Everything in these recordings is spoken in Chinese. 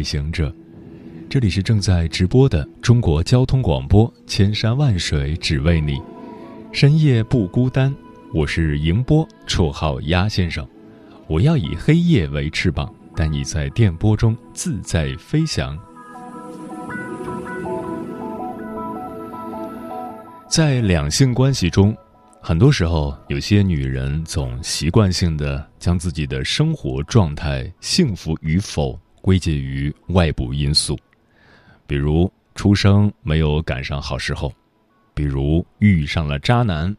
旅行者，这里是正在直播的中国交通广播，千山万水只为你，深夜不孤单。我是迎波，绰号鸭先生。我要以黑夜为翅膀，带你在电波中自在飞翔。在两性关系中。很多时候，有些女人总习惯性的将自己的生活状态幸福与否归结于外部因素，比如出生没有赶上好时候，比如遇上了渣男，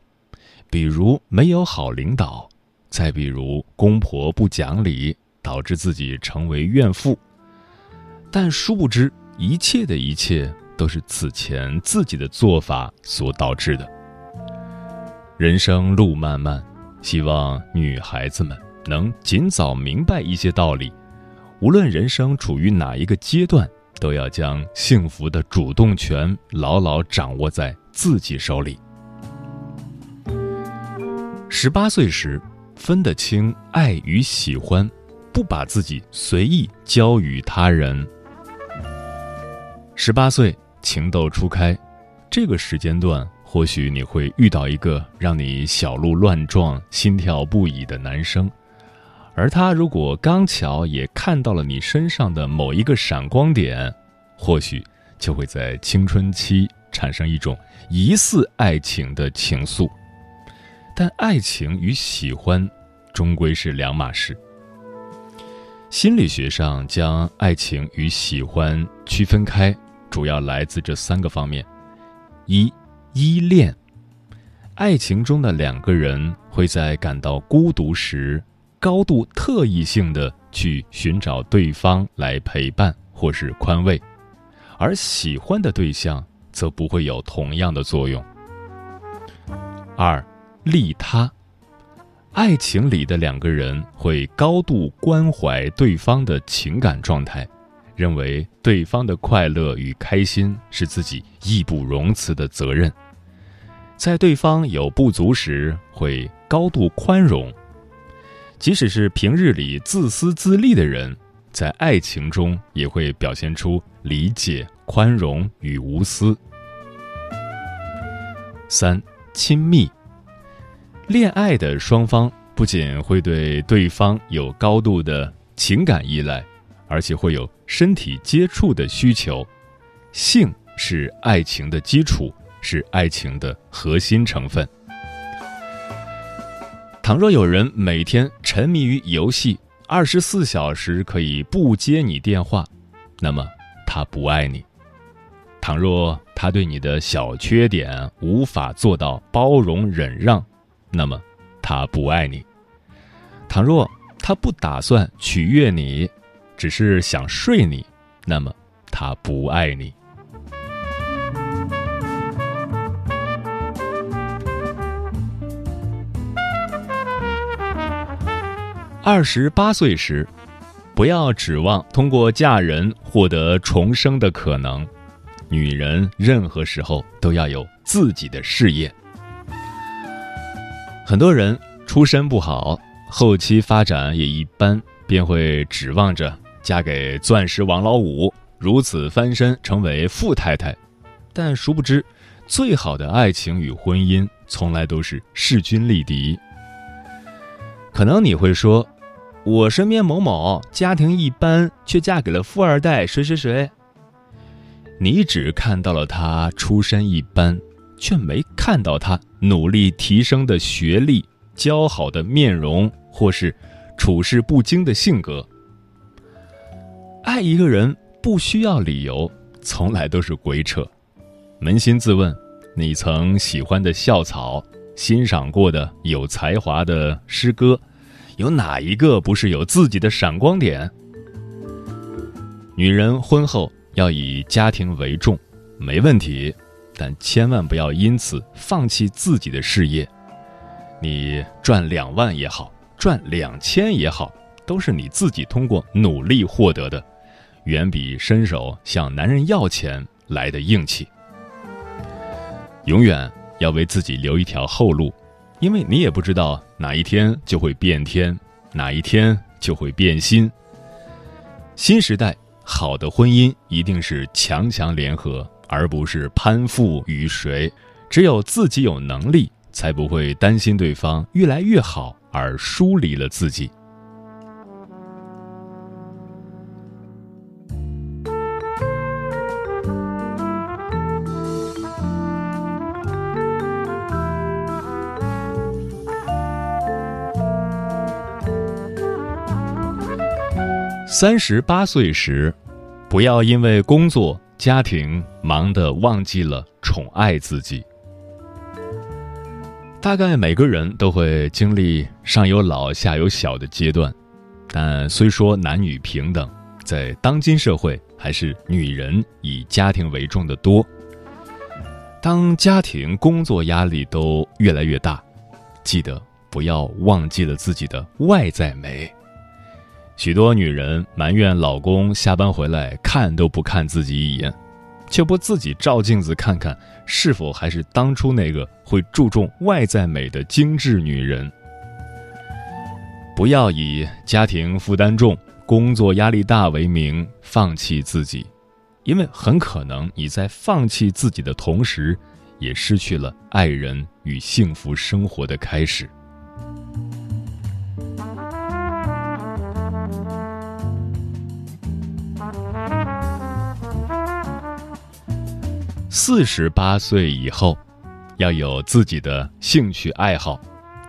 比如没有好领导，再比如公婆不讲理，导致自己成为怨妇。但殊不知，一切的一切都是此前自己的做法所导致的。人生路漫漫，希望女孩子们能尽早明白一些道理。无论人生处于哪一个阶段，都要将幸福的主动权牢牢掌握在自己手里。十八岁时，分得清爱与喜欢，不把自己随意交予他人。十八岁，情窦初开，这个时间段。或许你会遇到一个让你小鹿乱撞、心跳不已的男生，而他如果刚巧也看到了你身上的某一个闪光点，或许就会在青春期产生一种疑似爱情的情愫。但爱情与喜欢终归是两码事。心理学上将爱情与喜欢区分开，主要来自这三个方面：一。依恋，爱情中的两个人会在感到孤独时，高度特异性的去寻找对方来陪伴或是宽慰，而喜欢的对象则不会有同样的作用。二，利他，爱情里的两个人会高度关怀对方的情感状态，认为对方的快乐与开心是自己义不容辞的责任。在对方有不足时，会高度宽容；即使是平日里自私自利的人，在爱情中也会表现出理解、宽容与无私。三、亲密。恋爱的双方不仅会对对方有高度的情感依赖，而且会有身体接触的需求。性是爱情的基础。是爱情的核心成分。倘若有人每天沉迷于游戏，二十四小时可以不接你电话，那么他不爱你；倘若他对你的小缺点无法做到包容忍让，那么他不爱你；倘若他不打算取悦你，只是想睡你，那么他不爱你。二十八岁时，不要指望通过嫁人获得重生的可能。女人任何时候都要有自己的事业。很多人出身不好，后期发展也一般，便会指望着嫁给钻石王老五，如此翻身成为富太太。但殊不知，最好的爱情与婚姻从来都是势均力敌。可能你会说，我身边某某家庭一般，却嫁给了富二代谁谁谁。你只看到了他出身一般，却没看到他努力提升的学历、姣好的面容，或是处事不惊的性格。爱一个人不需要理由，从来都是鬼扯。扪心自问，你曾喜欢的校草。欣赏过的有才华的诗歌，有哪一个不是有自己的闪光点？女人婚后要以家庭为重，没问题，但千万不要因此放弃自己的事业。你赚两万也好，赚两千也好，都是你自己通过努力获得的，远比伸手向男人要钱来的硬气。永远要为自己留一条后路，因为你也不知道哪一天就会变天，哪一天就会变心。新时代好的婚姻一定是强强联合，而不是攀附于谁。只有自己有能力，才不会担心对方越来越好而疏离了自己。三十八岁时，不要因为工作、家庭忙得忘记了宠爱自己。大概每个人都会经历上有老下有小的阶段，但虽说男女平等，在当今社会，还是女人以家庭为重的多。当家庭、工作压力都越来越大，记得不要忘记了自己的外在美。许多女人埋怨老公下班回来看都不看自己一眼，却不自己照镜子看看，是否还是当初那个会注重外在美的精致女人。不要以家庭负担重、工作压力大为名放弃自己，因为很可能你在放弃自己的同时，也失去了爱人与幸福生活的开始。四十八岁以后，要有自己的兴趣爱好，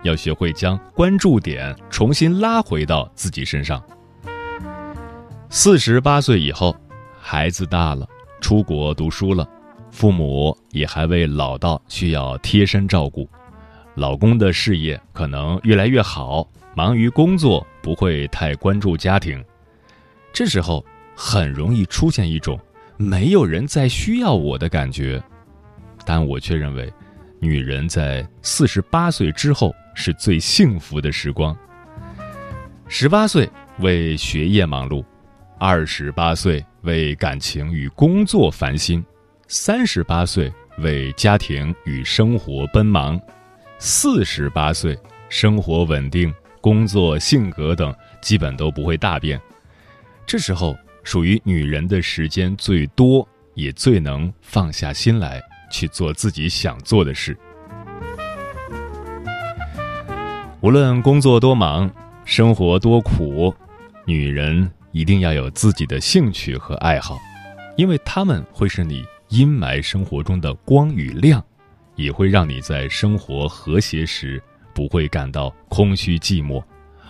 要学会将关注点重新拉回到自己身上。四十八岁以后，孩子大了，出国读书了，父母也还未老到需要贴身照顾，老公的事业可能越来越好，忙于工作，不会太关注家庭，这时候很容易出现一种。没有人再需要我的感觉，但我却认为，女人在四十八岁之后是最幸福的时光。十八岁为学业忙碌，二十八岁为感情与工作烦心，三十八岁为家庭与生活奔忙，四十八岁生活稳定，工作、性格等基本都不会大变。这时候。属于女人的时间最多，也最能放下心来去做自己想做的事。无论工作多忙，生活多苦，女人一定要有自己的兴趣和爱好，因为他们会是你阴霾生活中的光与亮，也会让你在生活和谐时不会感到空虚寂寞，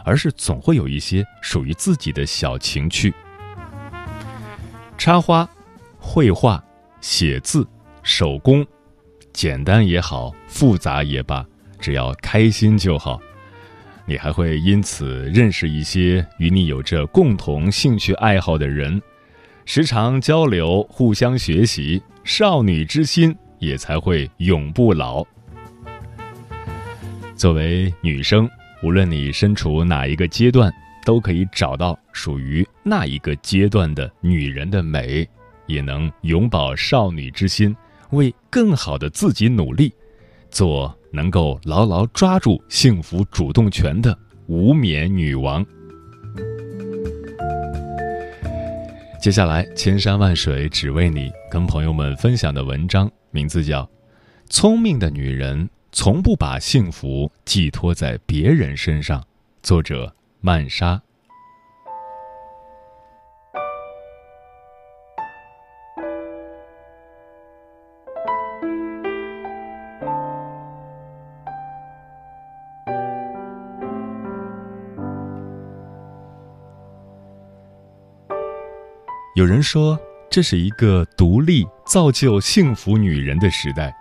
而是总会有一些属于自己的小情趣。插花、绘画、写字、手工，简单也好，复杂也罢，只要开心就好。你还会因此认识一些与你有着共同兴趣爱好的人，时常交流，互相学习，少女之心也才会永不老。作为女生，无论你身处哪一个阶段。都可以找到属于那一个阶段的女人的美，也能永葆少女之心，为更好的自己努力，做能够牢牢抓住幸福主动权的无冕女王。接下来，千山万水只为你，跟朋友们分享的文章名字叫《聪明的女人从不把幸福寄托在别人身上》，作者。曼莎。有人说，这是一个独立造就幸福女人的时代；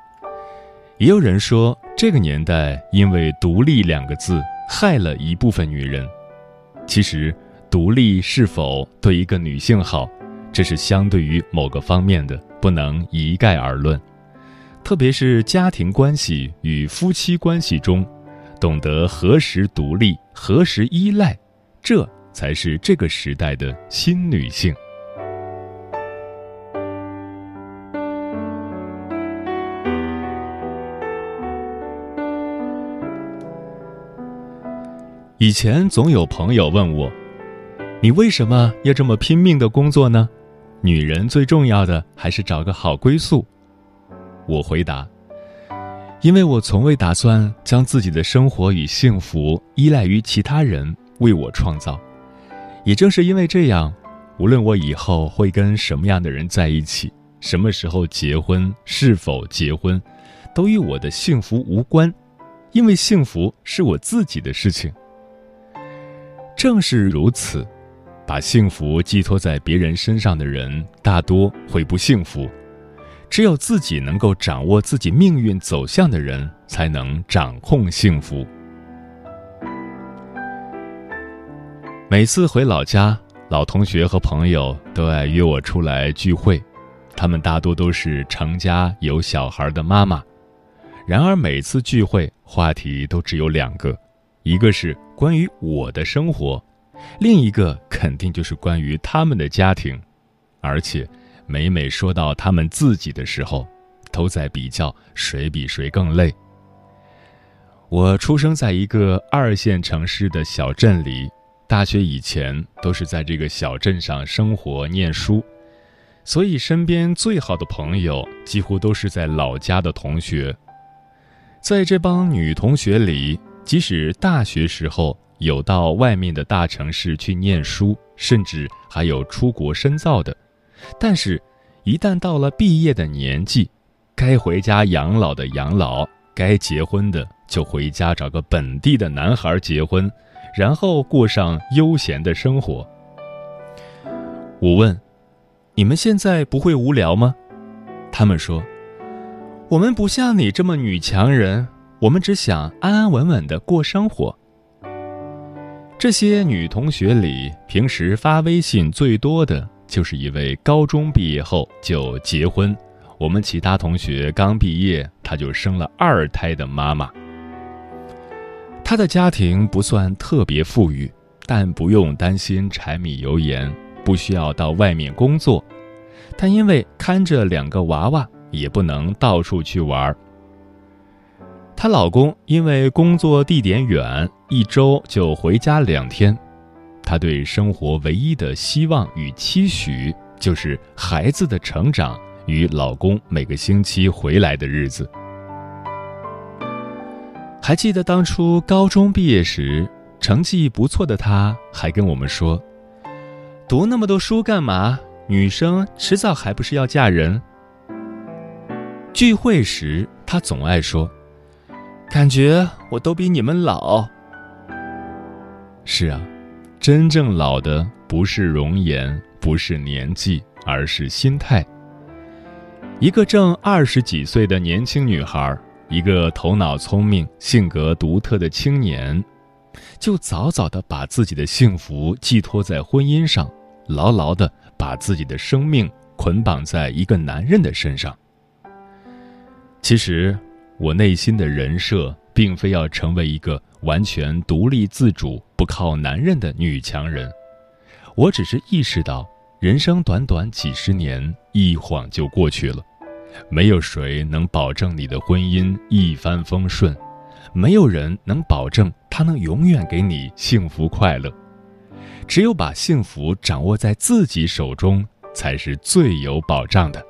也有人说，这个年代因为“独立”两个字害了一部分女人。其实，独立是否对一个女性好，这是相对于某个方面的，不能一概而论。特别是家庭关系与夫妻关系中，懂得何时独立，何时依赖，这才是这个时代的新女性。以前总有朋友问我：“你为什么要这么拼命的工作呢？女人最重要的还是找个好归宿。”我回答：“因为我从未打算将自己的生活与幸福依赖于其他人为我创造。也正是因为这样，无论我以后会跟什么样的人在一起，什么时候结婚，是否结婚，都与我的幸福无关，因为幸福是我自己的事情。”正是如此，把幸福寄托在别人身上的人，大多会不幸福。只有自己能够掌握自己命运走向的人，才能掌控幸福。每次回老家，老同学和朋友都爱约我出来聚会，他们大多都是成家有小孩的妈妈。然而每次聚会，话题都只有两个。一个是关于我的生活，另一个肯定就是关于他们的家庭，而且每每说到他们自己的时候，都在比较谁比谁更累。我出生在一个二线城市的小镇里，大学以前都是在这个小镇上生活念书，所以身边最好的朋友几乎都是在老家的同学。在这帮女同学里。即使大学时候有到外面的大城市去念书，甚至还有出国深造的，但是，一旦到了毕业的年纪，该回家养老的养老，该结婚的就回家找个本地的男孩结婚，然后过上悠闲的生活。我问：“你们现在不会无聊吗？”他们说：“我们不像你这么女强人。”我们只想安安稳稳的过生活。这些女同学里，平时发微信最多的就是一位高中毕业后就结婚，我们其他同学刚毕业，她就生了二胎的妈妈。她的家庭不算特别富裕，但不用担心柴米油盐，不需要到外面工作，但因为看着两个娃娃，也不能到处去玩儿。她老公因为工作地点远，一周就回家两天。她对生活唯一的希望与期许，就是孩子的成长与老公每个星期回来的日子。还记得当初高中毕业时，成绩不错的她，还跟我们说：“读那么多书干嘛？女生迟早还不是要嫁人。”聚会时，她总爱说。感觉我都比你们老。是啊，真正老的不是容颜，不是年纪，而是心态。一个正二十几岁的年轻女孩，一个头脑聪明、性格独特的青年，就早早的把自己的幸福寄托在婚姻上，牢牢的把自己的生命捆绑在一个男人的身上。其实。我内心的人设，并非要成为一个完全独立自主、不靠男人的女强人。我只是意识到，人生短短几十年，一晃就过去了。没有谁能保证你的婚姻一帆风顺，没有人能保证他能永远给你幸福快乐。只有把幸福掌握在自己手中，才是最有保障的。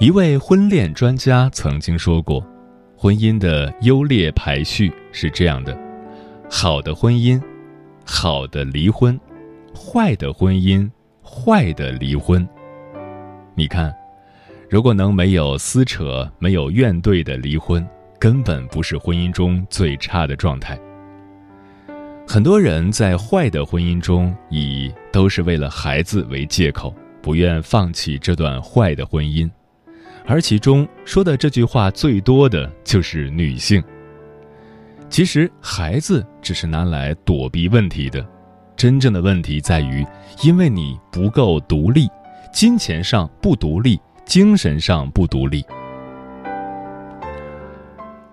一位婚恋专家曾经说过：“婚姻的优劣排序是这样的，好的婚姻，好的离婚，坏的婚姻，坏的离婚。你看，如果能没有撕扯、没有怨怼的离婚，根本不是婚姻中最差的状态。很多人在坏的婚姻中，以都是为了孩子为借口，不愿放弃这段坏的婚姻，而其中说的这句话最多的就是女性。其实，孩子只是拿来躲避问题的，真正的问题在于，因为你不够独立，金钱上不独立，精神上不独立。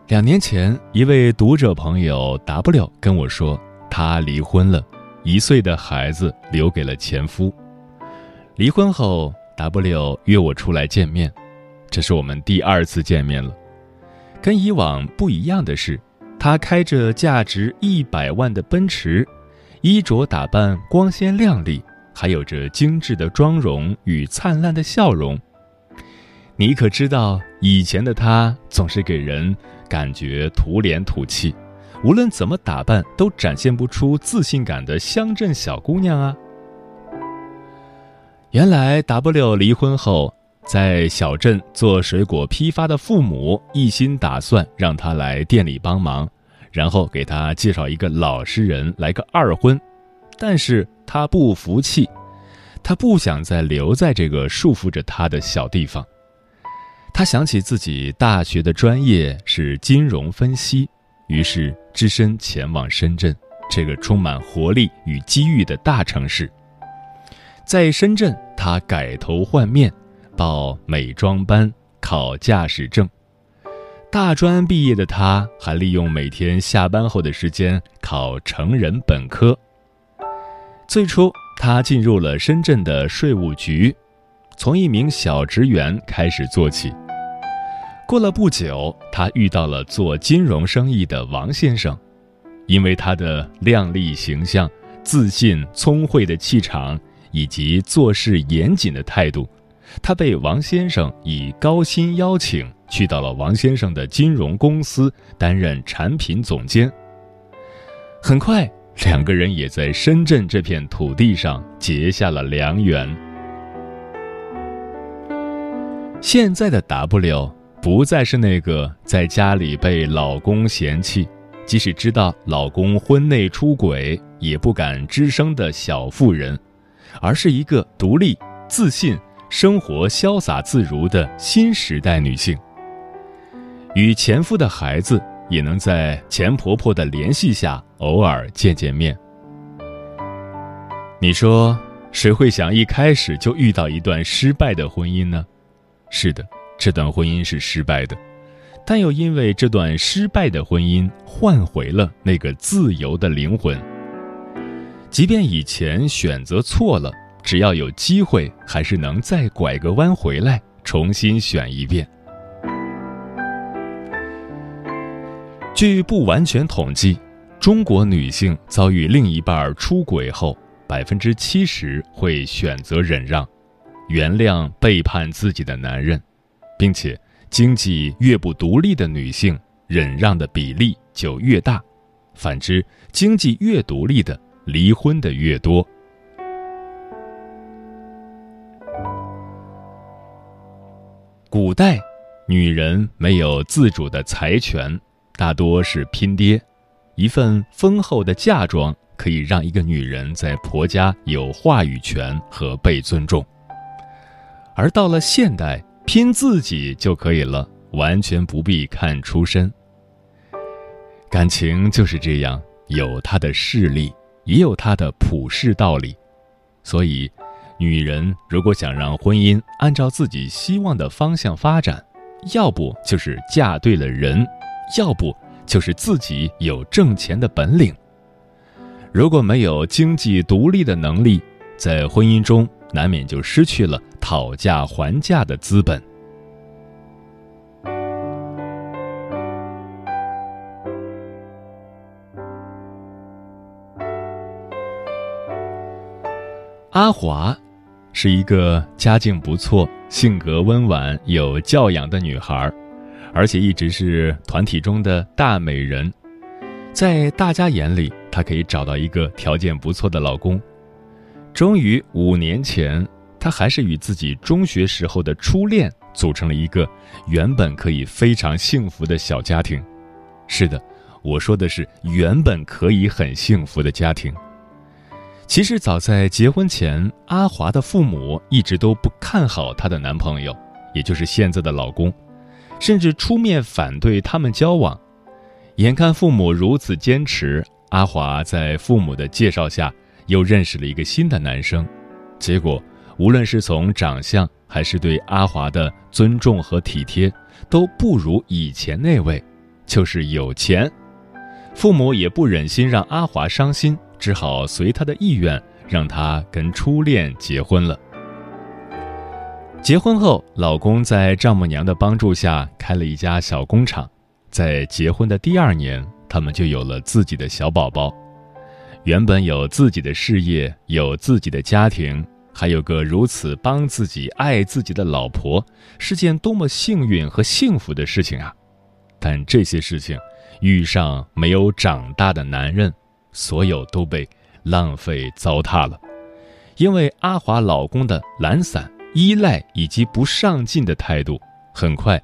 两年前，一位读者朋友 W 跟我说。她离婚了，一岁的孩子留给了前夫。离婚后，W 约我出来见面，这是我们第二次见面了。跟以往不一样的是，他开着价值一百万的奔驰，衣着打扮光鲜亮丽，还有着精致的妆容与灿烂的笑容。你可知道，以前的他总是给人感觉土脸土气。无论怎么打扮，都展现不出自信感的乡镇小姑娘啊！原来 W 离婚后，在小镇做水果批发的父母一心打算让他来店里帮忙，然后给他介绍一个老实人来个二婚。但是他不服气，他不想再留在这个束缚着他的小地方。他想起自己大学的专业是金融分析。于是，只身前往深圳这个充满活力与机遇的大城市。在深圳，他改头换面，报美妆班，考驾驶证。大专毕业的他，还利用每天下班后的时间考成人本科。最初，他进入了深圳的税务局，从一名小职员开始做起。过了不久，他遇到了做金融生意的王先生，因为他的靓丽形象、自信聪慧的气场以及做事严谨的态度，他被王先生以高薪邀请去到了王先生的金融公司担任产品总监。很快，两个人也在深圳这片土地上结下了良缘。现在的 W。不再是那个在家里被老公嫌弃，即使知道老公婚内出轨也不敢吱声的小妇人，而是一个独立、自信、生活潇洒自如的新时代女性。与前夫的孩子也能在前婆婆的联系下偶尔见见面。你说，谁会想一开始就遇到一段失败的婚姻呢？是的。这段婚姻是失败的，但又因为这段失败的婚姻换回了那个自由的灵魂。即便以前选择错了，只要有机会，还是能再拐个弯回来，重新选一遍。据不完全统计，中国女性遭遇另一半出轨后，百分之七十会选择忍让，原谅背叛自己的男人。并且，经济越不独立的女性，忍让的比例就越大；反之，经济越独立的，离婚的越多。古代，女人没有自主的财权，大多是拼爹。一份丰厚的嫁妆可以让一个女人在婆家有话语权和被尊重。而到了现代，拼自己就可以了，完全不必看出身。感情就是这样，有它的势力，也有它的普世道理。所以，女人如果想让婚姻按照自己希望的方向发展，要不就是嫁对了人，要不就是自己有挣钱的本领。如果没有经济独立的能力，在婚姻中难免就失去了。讨价还价的资本。阿华是一个家境不错、性格温婉、有教养的女孩，而且一直是团体中的大美人，在大家眼里，她可以找到一个条件不错的老公。终于，五年前。她还是与自己中学时候的初恋组成了一个原本可以非常幸福的小家庭。是的，我说的是原本可以很幸福的家庭。其实早在结婚前，阿华的父母一直都不看好她的男朋友，也就是现在的老公，甚至出面反对他们交往。眼看父母如此坚持，阿华在父母的介绍下又认识了一个新的男生，结果无论是从长相还是对阿华的尊重和体贴，都不如以前那位，就是有钱。父母也不忍心让阿华伤心。只好随他的意愿，让他跟初恋结婚了。结婚后，老公在丈母娘的帮助下开了一家小工厂。在结婚的第二年，他们就有了自己的小宝宝。原本有自己的事业，有自己的家庭，还有个如此帮自己、爱自己的老婆，是件多么幸运和幸福的事情啊！但这些事情，遇上没有长大的男人。所有都被浪费糟蹋了，因为阿华老公的懒散、依赖以及不上进的态度，很快，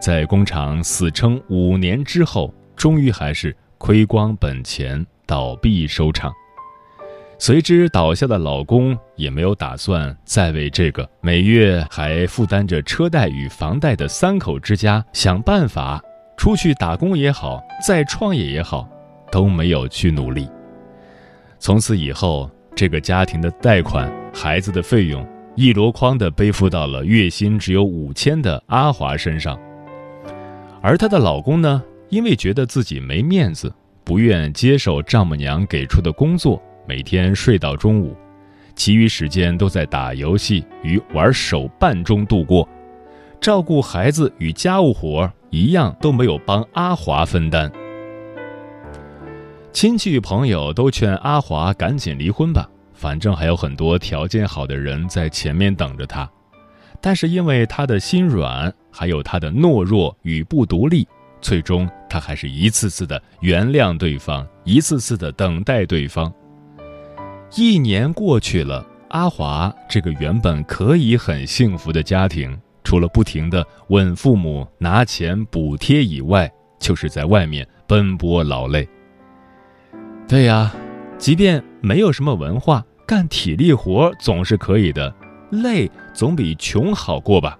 在工厂死撑五年之后，终于还是亏光本钱，倒闭收场。随之倒下的老公也没有打算再为这个每月还负担着车贷与房贷的三口之家想办法，出去打工也好，再创业也好。都没有去努力。从此以后，这个家庭的贷款、孩子的费用一箩筐的背负到了月薪只有五千的阿华身上。而她的老公呢，因为觉得自己没面子，不愿接受丈母娘给出的工作，每天睡到中午，其余时间都在打游戏与玩手办中度过，照顾孩子与家务活一样都没有帮阿华分担。亲戚朋友都劝阿华赶紧离婚吧，反正还有很多条件好的人在前面等着他。但是因为他的心软，还有他的懦弱与不独立，最终他还是一次次的原谅对方，一次次的等待对方。一年过去了，阿华这个原本可以很幸福的家庭，除了不停的问父母拿钱补贴以外，就是在外面奔波劳累。对呀，即便没有什么文化，干体力活总是可以的，累总比穷好过吧。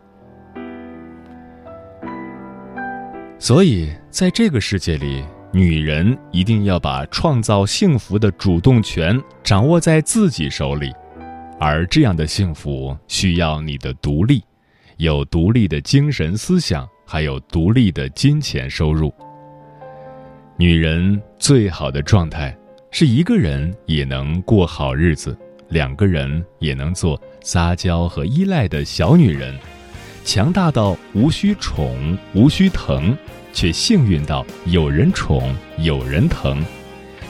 所以，在这个世界里，女人一定要把创造幸福的主动权掌握在自己手里，而这样的幸福需要你的独立，有独立的精神思想，还有独立的金钱收入。女人最好的状态。是一个人也能过好日子，两个人也能做撒娇和依赖的小女人，强大到无需宠无需疼，却幸运到有人宠有人疼，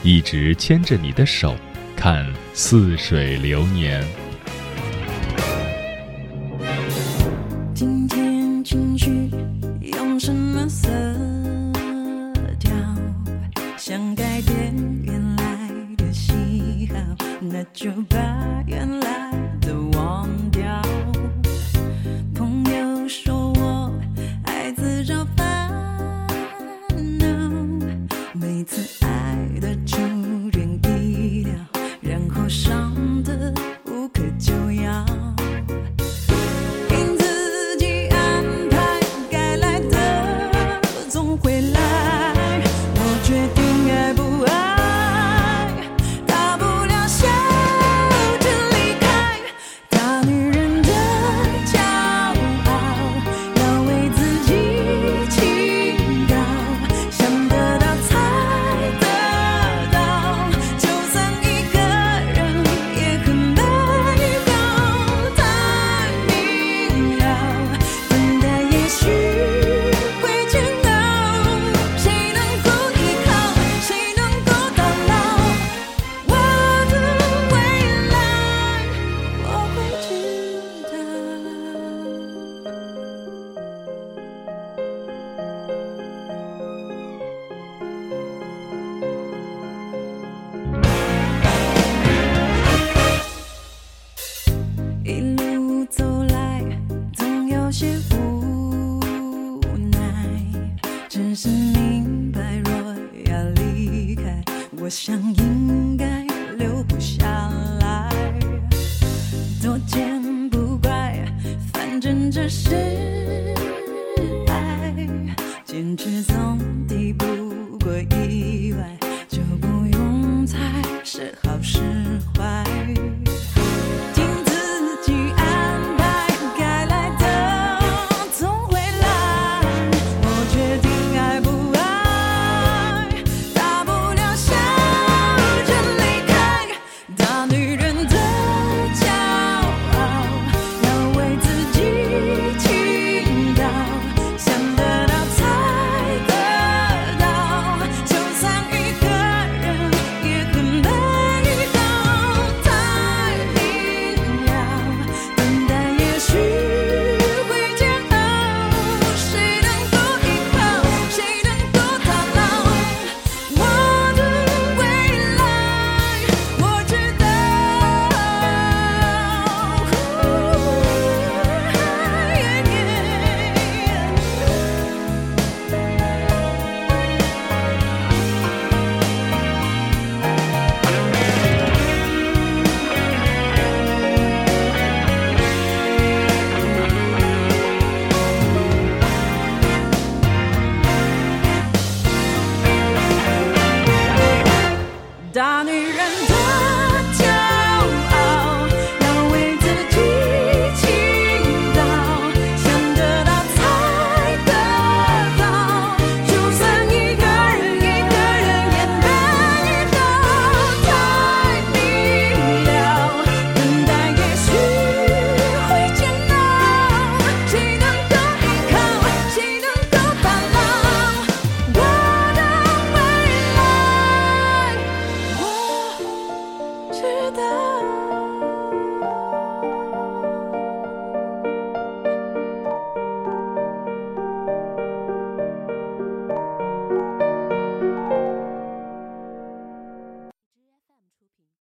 一直牵着你的手，看似水流年。想应